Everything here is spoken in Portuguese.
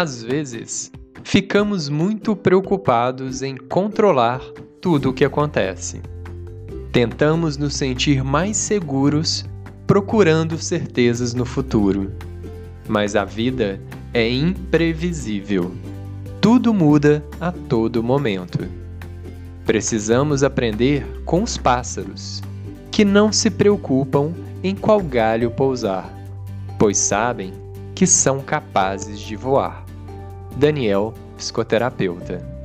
Às vezes, ficamos muito preocupados em controlar tudo o que acontece. Tentamos nos sentir mais seguros procurando certezas no futuro. Mas a vida é imprevisível. Tudo muda a todo momento. Precisamos aprender com os pássaros, que não se preocupam em qual galho pousar, pois sabem que são capazes de voar. Daniel, psicoterapeuta.